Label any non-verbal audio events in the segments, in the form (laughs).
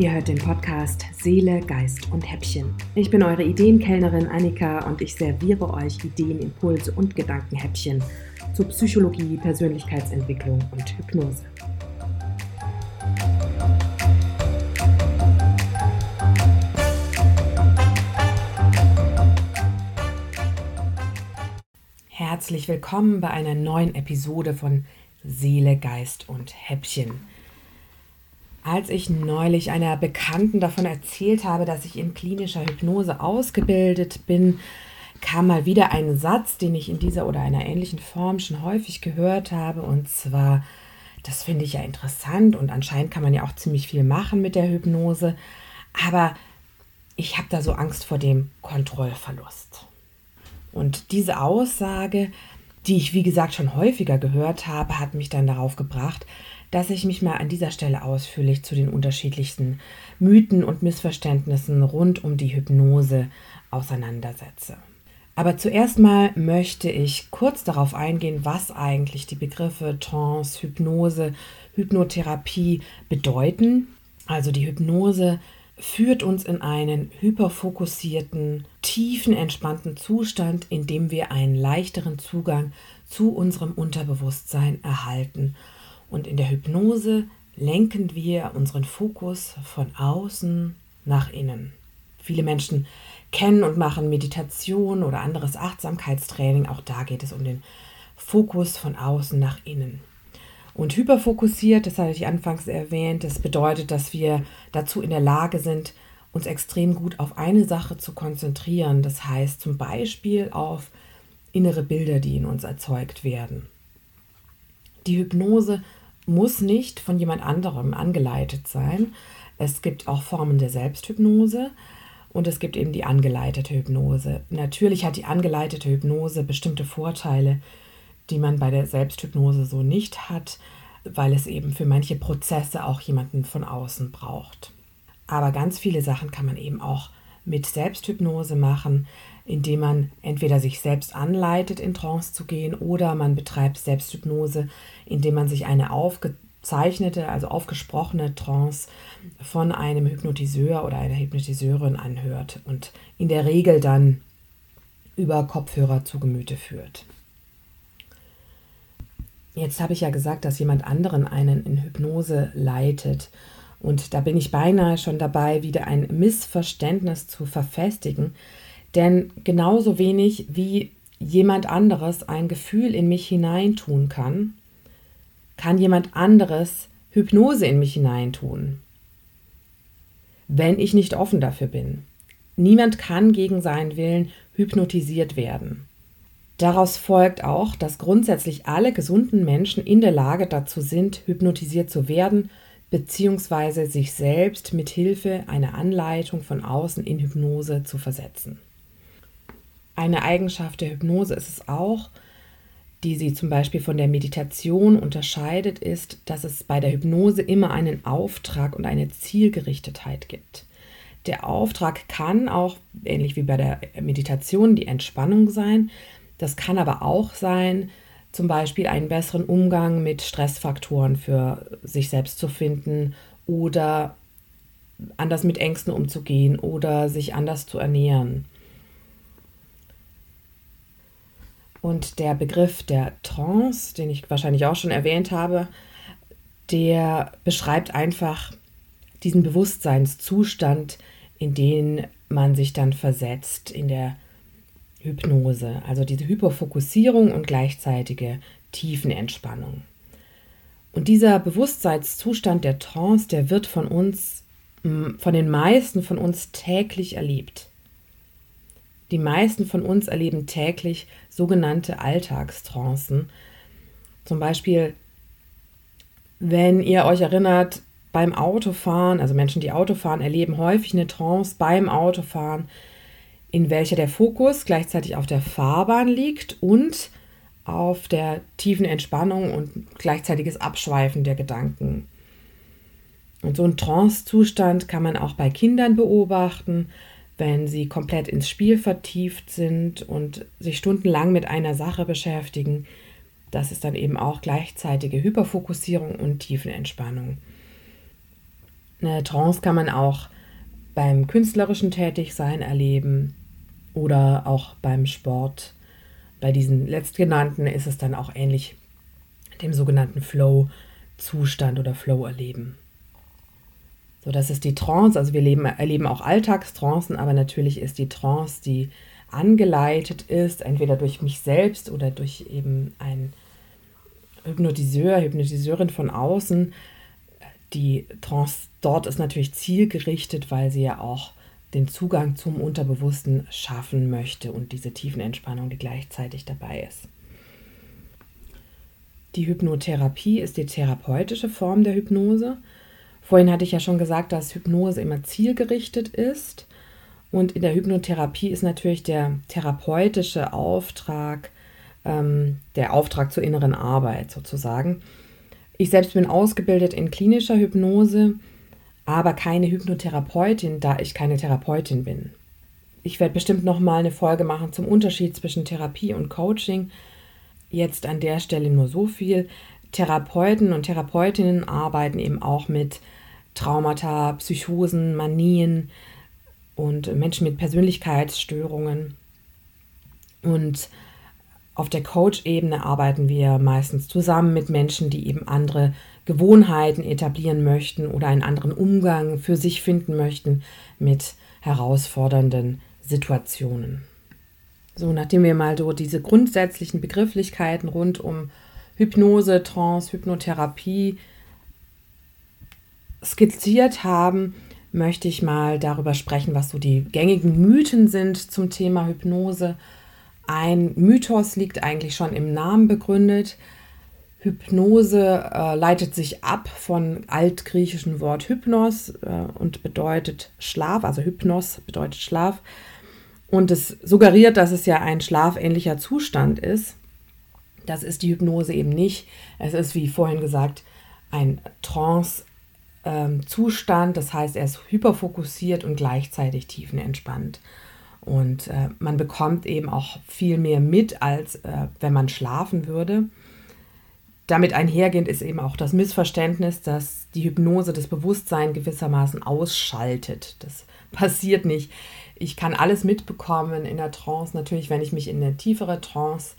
Ihr hört den Podcast Seele, Geist und Häppchen. Ich bin eure Ideenkellnerin Annika und ich serviere euch Ideen, Impulse und Gedankenhäppchen zu Psychologie, Persönlichkeitsentwicklung und Hypnose. Herzlich willkommen bei einer neuen Episode von Seele, Geist und Häppchen. Als ich neulich einer Bekannten davon erzählt habe, dass ich in klinischer Hypnose ausgebildet bin, kam mal wieder ein Satz, den ich in dieser oder einer ähnlichen Form schon häufig gehört habe. Und zwar, das finde ich ja interessant und anscheinend kann man ja auch ziemlich viel machen mit der Hypnose. Aber ich habe da so Angst vor dem Kontrollverlust. Und diese Aussage, die ich wie gesagt schon häufiger gehört habe, hat mich dann darauf gebracht, dass ich mich mal an dieser Stelle ausführlich zu den unterschiedlichsten Mythen und Missverständnissen rund um die Hypnose auseinandersetze. Aber zuerst mal möchte ich kurz darauf eingehen, was eigentlich die Begriffe Trance, Hypnose, Hypnotherapie bedeuten. Also die Hypnose führt uns in einen hyperfokussierten, tiefen, entspannten Zustand, in dem wir einen leichteren Zugang zu unserem Unterbewusstsein erhalten und in der Hypnose lenken wir unseren Fokus von außen nach innen. Viele Menschen kennen und machen Meditation oder anderes Achtsamkeitstraining. Auch da geht es um den Fokus von außen nach innen. Und hyperfokussiert, das hatte ich anfangs erwähnt, das bedeutet, dass wir dazu in der Lage sind, uns extrem gut auf eine Sache zu konzentrieren. Das heißt zum Beispiel auf innere Bilder, die in uns erzeugt werden. Die Hypnose muss nicht von jemand anderem angeleitet sein. Es gibt auch Formen der Selbsthypnose und es gibt eben die angeleitete Hypnose. Natürlich hat die angeleitete Hypnose bestimmte Vorteile, die man bei der Selbsthypnose so nicht hat, weil es eben für manche Prozesse auch jemanden von außen braucht. Aber ganz viele Sachen kann man eben auch mit Selbsthypnose machen, indem man entweder sich selbst anleitet, in Trance zu gehen, oder man betreibt Selbsthypnose, indem man sich eine aufgezeichnete, also aufgesprochene Trance von einem Hypnotiseur oder einer Hypnotiseurin anhört und in der Regel dann über Kopfhörer zu Gemüte führt. Jetzt habe ich ja gesagt, dass jemand anderen einen in Hypnose leitet. Und da bin ich beinahe schon dabei, wieder ein Missverständnis zu verfestigen, denn genauso wenig wie jemand anderes ein Gefühl in mich hineintun kann, kann jemand anderes Hypnose in mich hineintun, wenn ich nicht offen dafür bin. Niemand kann gegen seinen Willen hypnotisiert werden. Daraus folgt auch, dass grundsätzlich alle gesunden Menschen in der Lage dazu sind, hypnotisiert zu werden, beziehungsweise sich selbst mit Hilfe einer Anleitung von außen in Hypnose zu versetzen. Eine Eigenschaft der Hypnose ist es auch, die sie zum Beispiel von der Meditation unterscheidet, ist, dass es bei der Hypnose immer einen Auftrag und eine Zielgerichtetheit gibt. Der Auftrag kann auch, ähnlich wie bei der Meditation, die Entspannung sein. Das kann aber auch sein, zum Beispiel einen besseren Umgang mit Stressfaktoren für sich selbst zu finden oder anders mit Ängsten umzugehen oder sich anders zu ernähren. Und der Begriff der Trance, den ich wahrscheinlich auch schon erwähnt habe, der beschreibt einfach diesen Bewusstseinszustand, in den man sich dann versetzt in der Hypnose. Also diese Hyperfokussierung und gleichzeitige Tiefenentspannung. Und dieser Bewusstseinszustand der Trance, der wird von uns, von den meisten von uns täglich erlebt. Die meisten von uns erleben täglich sogenannte Alltagstrancen. Zum Beispiel, wenn ihr euch erinnert, beim Autofahren, also Menschen, die Autofahren, erleben häufig eine Trance beim Autofahren, in welcher der Fokus gleichzeitig auf der Fahrbahn liegt und auf der tiefen Entspannung und gleichzeitiges Abschweifen der Gedanken. Und so einen Trance-Zustand kann man auch bei Kindern beobachten, wenn sie komplett ins Spiel vertieft sind und sich stundenlang mit einer Sache beschäftigen. Das ist dann eben auch gleichzeitige Hyperfokussierung und Tiefenentspannung. Eine Trance kann man auch beim künstlerischen Tätigsein erleben oder auch beim Sport. Bei diesen letztgenannten ist es dann auch ähnlich dem sogenannten Flow-Zustand oder Flow-Erleben. So, das ist die Trance. Also wir leben, erleben auch Alltagstrancen, aber natürlich ist die Trance, die angeleitet ist, entweder durch mich selbst oder durch eben ein Hypnotiseur, Hypnotiseurin von außen. Die Trance dort ist natürlich zielgerichtet, weil sie ja auch den Zugang zum Unterbewussten schaffen möchte und diese tiefen Entspannung, die gleichzeitig dabei ist. Die Hypnotherapie ist die therapeutische Form der Hypnose. Vorhin hatte ich ja schon gesagt, dass Hypnose immer zielgerichtet ist. Und in der Hypnotherapie ist natürlich der therapeutische Auftrag, ähm, der Auftrag zur inneren Arbeit sozusagen. Ich selbst bin ausgebildet in klinischer Hypnose, aber keine Hypnotherapeutin, da ich keine Therapeutin bin. Ich werde bestimmt noch mal eine Folge machen zum Unterschied zwischen Therapie und Coaching. Jetzt an der Stelle nur so viel. Therapeuten und Therapeutinnen arbeiten eben auch mit Traumata, Psychosen, Manien und Menschen mit Persönlichkeitsstörungen. Und auf der Coach-Ebene arbeiten wir meistens zusammen mit Menschen, die eben andere Gewohnheiten etablieren möchten oder einen anderen Umgang für sich finden möchten mit herausfordernden Situationen. So, nachdem wir mal so diese grundsätzlichen Begrifflichkeiten rund um Hypnose, Trance, Hypnotherapie skizziert haben, möchte ich mal darüber sprechen, was so die gängigen Mythen sind zum Thema Hypnose. Ein Mythos liegt eigentlich schon im Namen begründet. Hypnose äh, leitet sich ab von altgriechischen Wort Hypnos äh, und bedeutet Schlaf, also Hypnos bedeutet Schlaf. Und es suggeriert, dass es ja ein schlafähnlicher Zustand ist. Das ist die Hypnose eben nicht. Es ist, wie vorhin gesagt, ein Trance-Zustand. Ähm, das heißt, er ist hyperfokussiert und gleichzeitig tiefenentspannt. Und äh, man bekommt eben auch viel mehr mit, als äh, wenn man schlafen würde. Damit einhergehend ist eben auch das Missverständnis, dass die Hypnose das Bewusstsein gewissermaßen ausschaltet. Das (laughs) passiert nicht. Ich kann alles mitbekommen in der Trance. Natürlich, wenn ich mich in eine tiefere Trance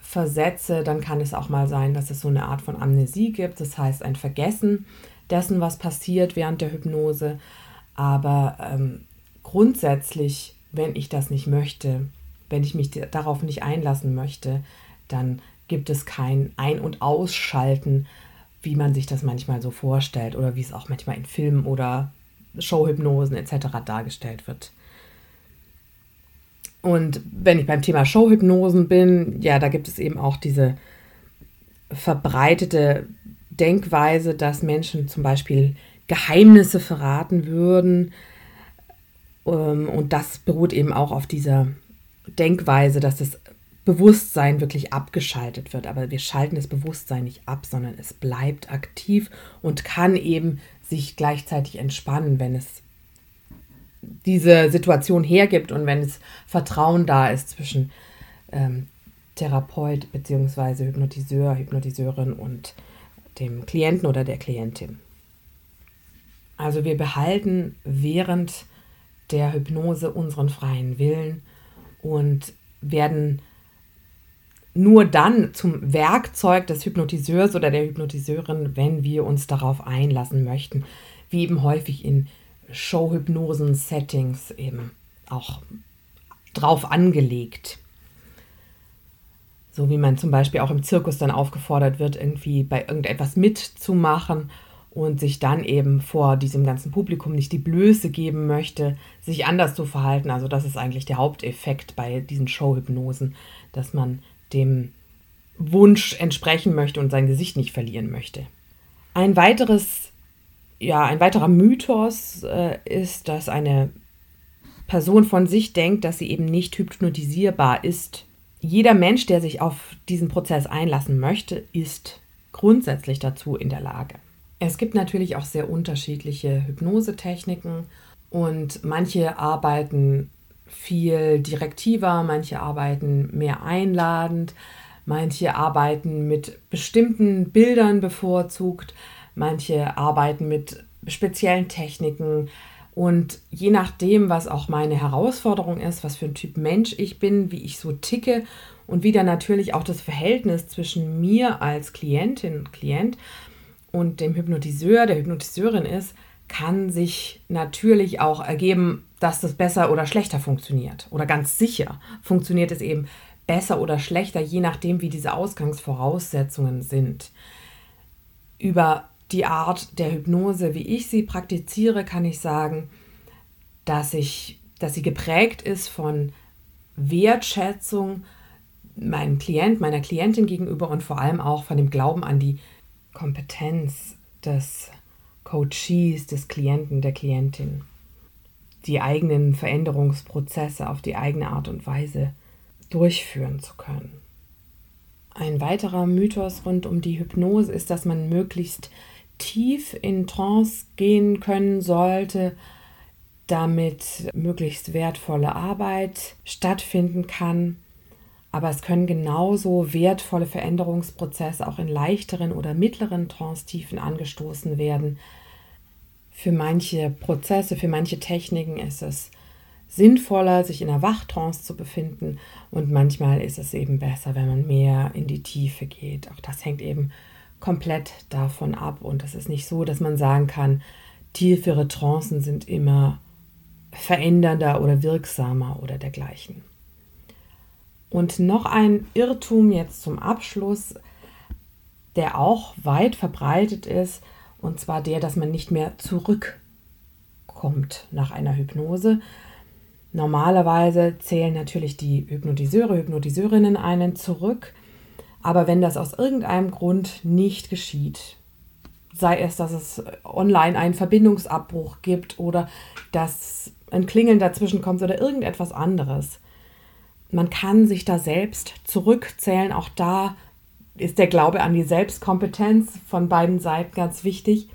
versetze, dann kann es auch mal sein, dass es so eine Art von Amnesie gibt. Das heißt, ein Vergessen dessen, was passiert während der Hypnose. Aber ähm, grundsätzlich, wenn ich das nicht möchte, wenn ich mich darauf nicht einlassen möchte, dann gibt es kein Ein- und Ausschalten, wie man sich das manchmal so vorstellt oder wie es auch manchmal in Filmen oder Showhypnosen etc. dargestellt wird. Und wenn ich beim Thema Showhypnosen bin, ja, da gibt es eben auch diese verbreitete Denkweise, dass Menschen zum Beispiel Geheimnisse verraten würden. Ähm, und das beruht eben auch auf dieser Denkweise, dass das Bewusstsein wirklich abgeschaltet wird. Aber wir schalten das Bewusstsein nicht ab, sondern es bleibt aktiv und kann eben sich gleichzeitig entspannen, wenn es diese Situation hergibt und wenn es Vertrauen da ist zwischen ähm, Therapeut bzw. Hypnotiseur, Hypnotiseurin und dem Klienten oder der Klientin. Also wir behalten während der Hypnose unseren freien Willen und werden nur dann zum Werkzeug des Hypnotiseurs oder der Hypnotiseurin, wenn wir uns darauf einlassen möchten, wie eben häufig in Showhypnosen-Settings eben auch drauf angelegt. So wie man zum Beispiel auch im Zirkus dann aufgefordert wird, irgendwie bei irgendetwas mitzumachen und sich dann eben vor diesem ganzen Publikum nicht die Blöße geben möchte, sich anders zu verhalten. Also das ist eigentlich der Haupteffekt bei diesen Showhypnosen, dass man dem Wunsch entsprechen möchte und sein Gesicht nicht verlieren möchte. Ein weiteres ja, ein weiterer Mythos äh, ist, dass eine Person von sich denkt, dass sie eben nicht hypnotisierbar ist. Jeder Mensch, der sich auf diesen Prozess einlassen möchte, ist grundsätzlich dazu in der Lage. Es gibt natürlich auch sehr unterschiedliche Hypnosetechniken und manche arbeiten viel direktiver, manche arbeiten mehr einladend, manche arbeiten mit bestimmten Bildern bevorzugt, Manche arbeiten mit speziellen Techniken. Und je nachdem, was auch meine Herausforderung ist, was für ein Typ Mensch ich bin, wie ich so ticke und wie dann natürlich auch das Verhältnis zwischen mir als Klientin und Klient und dem Hypnotiseur, der Hypnotiseurin ist, kann sich natürlich auch ergeben, dass das besser oder schlechter funktioniert. Oder ganz sicher funktioniert es eben besser oder schlechter, je nachdem, wie diese Ausgangsvoraussetzungen sind. Über die Art der Hypnose, wie ich sie praktiziere, kann ich sagen, dass, ich, dass sie geprägt ist von Wertschätzung meinem Klient, meiner Klientin gegenüber und vor allem auch von dem Glauben an die Kompetenz des Coaches, des Klienten, der Klientin, die eigenen Veränderungsprozesse auf die eigene Art und Weise durchführen zu können. Ein weiterer Mythos rund um die Hypnose ist, dass man möglichst tief in Trance gehen können sollte, damit möglichst wertvolle Arbeit stattfinden kann. Aber es können genauso wertvolle Veränderungsprozesse auch in leichteren oder mittleren Trance-Tiefen angestoßen werden. Für manche Prozesse, für manche Techniken ist es sinnvoller, sich in einer Wachtrance zu befinden und manchmal ist es eben besser, wenn man mehr in die Tiefe geht. Auch das hängt eben komplett davon ab und es ist nicht so, dass man sagen kann, tiefere Trancen sind immer verändernder oder wirksamer oder dergleichen. Und noch ein Irrtum jetzt zum Abschluss, der auch weit verbreitet ist, und zwar der, dass man nicht mehr zurückkommt nach einer Hypnose. Normalerweise zählen natürlich die Hypnotiseure, Hypnotiseurinnen einen zurück, aber wenn das aus irgendeinem Grund nicht geschieht, sei es, dass es online einen Verbindungsabbruch gibt oder dass ein Klingeln dazwischen kommt oder irgendetwas anderes, man kann sich da selbst zurückzählen. Auch da ist der Glaube an die Selbstkompetenz von beiden Seiten ganz wichtig.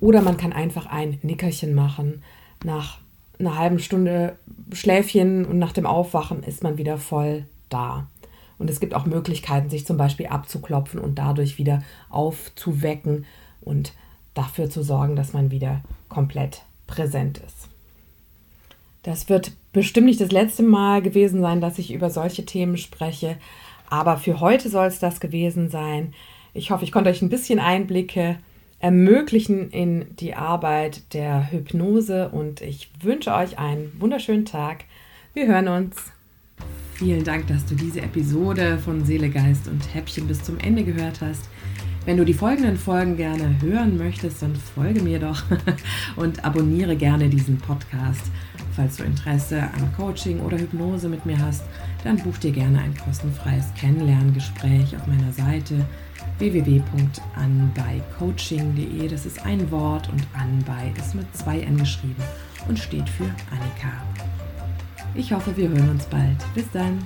Oder man kann einfach ein Nickerchen machen. Nach einer halben Stunde Schläfchen und nach dem Aufwachen ist man wieder voll da. Und es gibt auch Möglichkeiten, sich zum Beispiel abzuklopfen und dadurch wieder aufzuwecken und dafür zu sorgen, dass man wieder komplett präsent ist. Das wird bestimmt nicht das letzte Mal gewesen sein, dass ich über solche Themen spreche, aber für heute soll es das gewesen sein. Ich hoffe, ich konnte euch ein bisschen Einblicke ermöglichen in die Arbeit der Hypnose und ich wünsche euch einen wunderschönen Tag. Wir hören uns. Vielen Dank, dass du diese Episode von Seele, Geist und Häppchen bis zum Ende gehört hast. Wenn du die folgenden Folgen gerne hören möchtest, dann folge mir doch (laughs) und abonniere gerne diesen Podcast. Falls du Interesse an Coaching oder Hypnose mit mir hast, dann buch dir gerne ein kostenfreies Kennenlerngespräch auf meiner Seite www.anbeicoaching.de. Das ist ein Wort und Anbei ist mit zwei N geschrieben und steht für Annika. Ich hoffe, wir hören uns bald. Bis dann.